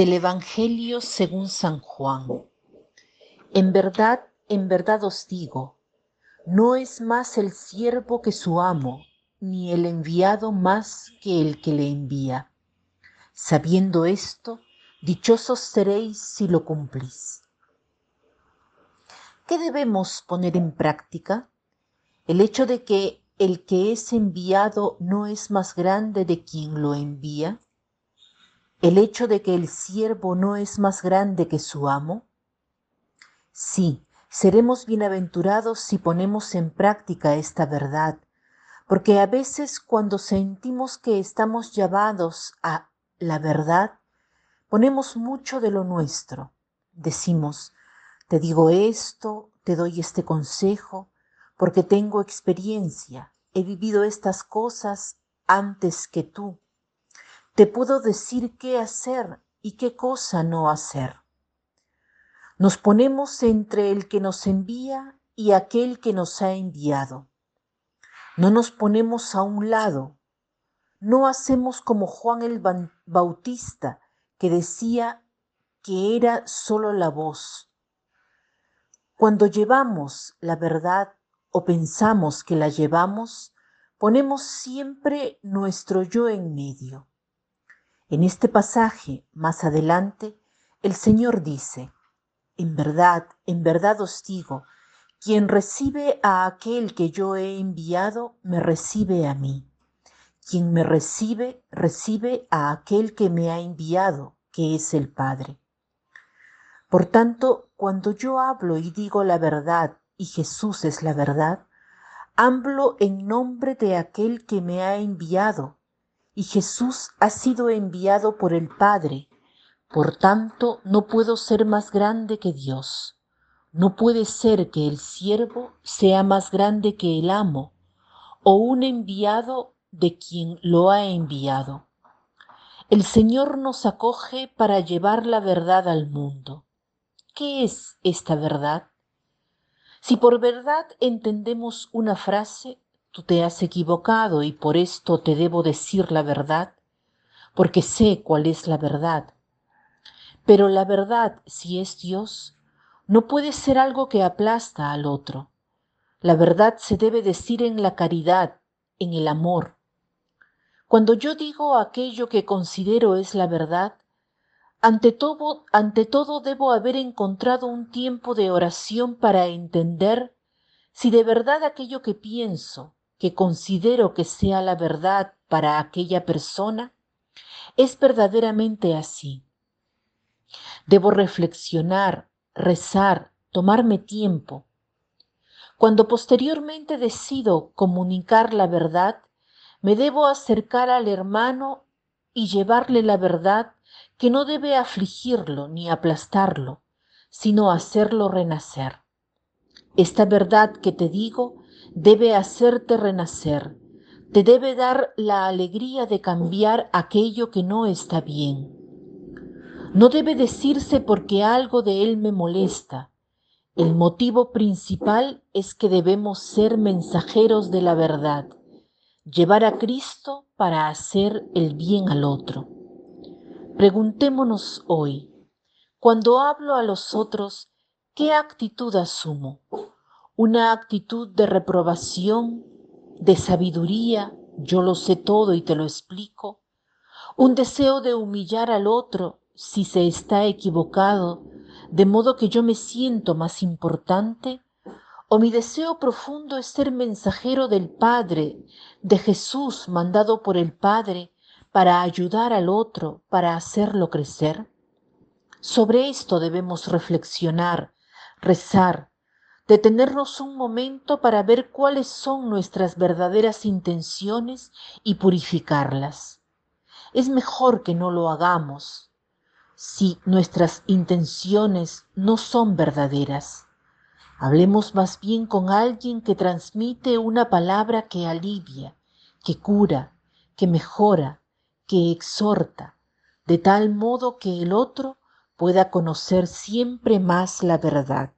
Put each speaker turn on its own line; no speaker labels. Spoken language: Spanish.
Del Evangelio según San Juan. En verdad, en verdad os digo, no es más el siervo que su amo, ni el enviado más que el que le envía. Sabiendo esto, dichosos seréis si lo cumplís. ¿Qué debemos poner en práctica? El hecho de que el que es enviado no es más grande de quien lo envía el hecho de que el siervo no es más grande que su amo? Sí, seremos bienaventurados si ponemos en práctica esta verdad, porque a veces cuando sentimos que estamos llamados a la verdad, ponemos mucho de lo nuestro. Decimos, te digo esto, te doy este consejo, porque tengo experiencia, he vivido estas cosas antes que tú te puedo decir qué hacer y qué cosa no hacer. Nos ponemos entre el que nos envía y aquel que nos ha enviado. No nos ponemos a un lado. No hacemos como Juan el Bautista, que decía que era solo la voz. Cuando llevamos la verdad o pensamos que la llevamos, ponemos siempre nuestro yo en medio. En este pasaje, más adelante, el Señor dice, en verdad, en verdad os digo, quien recibe a aquel que yo he enviado, me recibe a mí. Quien me recibe, recibe a aquel que me ha enviado, que es el Padre. Por tanto, cuando yo hablo y digo la verdad, y Jesús es la verdad, hablo en nombre de aquel que me ha enviado, y Jesús ha sido enviado por el Padre. Por tanto, no puedo ser más grande que Dios. No puede ser que el siervo sea más grande que el amo, o un enviado de quien lo ha enviado. El Señor nos acoge para llevar la verdad al mundo. ¿Qué es esta verdad? Si por verdad entendemos una frase, tú te has equivocado y por esto te debo decir la verdad, porque sé cuál es la verdad. Pero la verdad, si es Dios, no puede ser algo que aplasta al otro. La verdad se debe decir en la caridad, en el amor. Cuando yo digo aquello que considero es la verdad, ante todo, ante todo debo haber encontrado un tiempo de oración para entender si de verdad aquello que pienso, que considero que sea la verdad para aquella persona, es verdaderamente así. Debo reflexionar, rezar, tomarme tiempo. Cuando posteriormente decido comunicar la verdad, me debo acercar al hermano y llevarle la verdad que no debe afligirlo ni aplastarlo, sino hacerlo renacer. Esta verdad que te digo debe hacerte renacer, te debe dar la alegría de cambiar aquello que no está bien. No debe decirse porque algo de él me molesta. El motivo principal es que debemos ser mensajeros de la verdad, llevar a Cristo para hacer el bien al otro. Preguntémonos hoy, cuando hablo a los otros, ¿qué actitud asumo? Una actitud de reprobación, de sabiduría, yo lo sé todo y te lo explico, un deseo de humillar al otro si se está equivocado, de modo que yo me siento más importante, o mi deseo profundo es ser mensajero del Padre, de Jesús mandado por el Padre, para ayudar al otro, para hacerlo crecer? Sobre esto debemos reflexionar, rezar, detenernos un momento para ver cuáles son nuestras verdaderas intenciones y purificarlas. Es mejor que no lo hagamos si nuestras intenciones no son verdaderas. Hablemos más bien con alguien que transmite una palabra que alivia, que cura, que mejora, que exhorta, de tal modo que el otro pueda conocer siempre más la verdad.